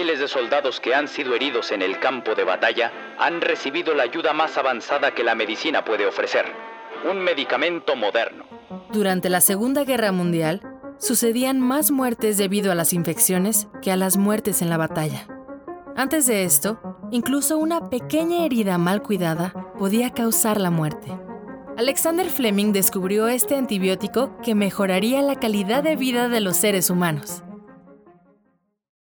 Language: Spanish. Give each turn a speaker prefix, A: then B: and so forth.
A: Miles de soldados que han sido heridos en el campo de batalla han recibido la ayuda más avanzada que la medicina puede ofrecer, un medicamento moderno.
B: Durante la Segunda Guerra Mundial, sucedían más muertes debido a las infecciones que a las muertes en la batalla. Antes de esto, incluso una pequeña herida mal cuidada podía causar la muerte. Alexander Fleming descubrió este antibiótico que mejoraría la calidad de vida de los seres humanos.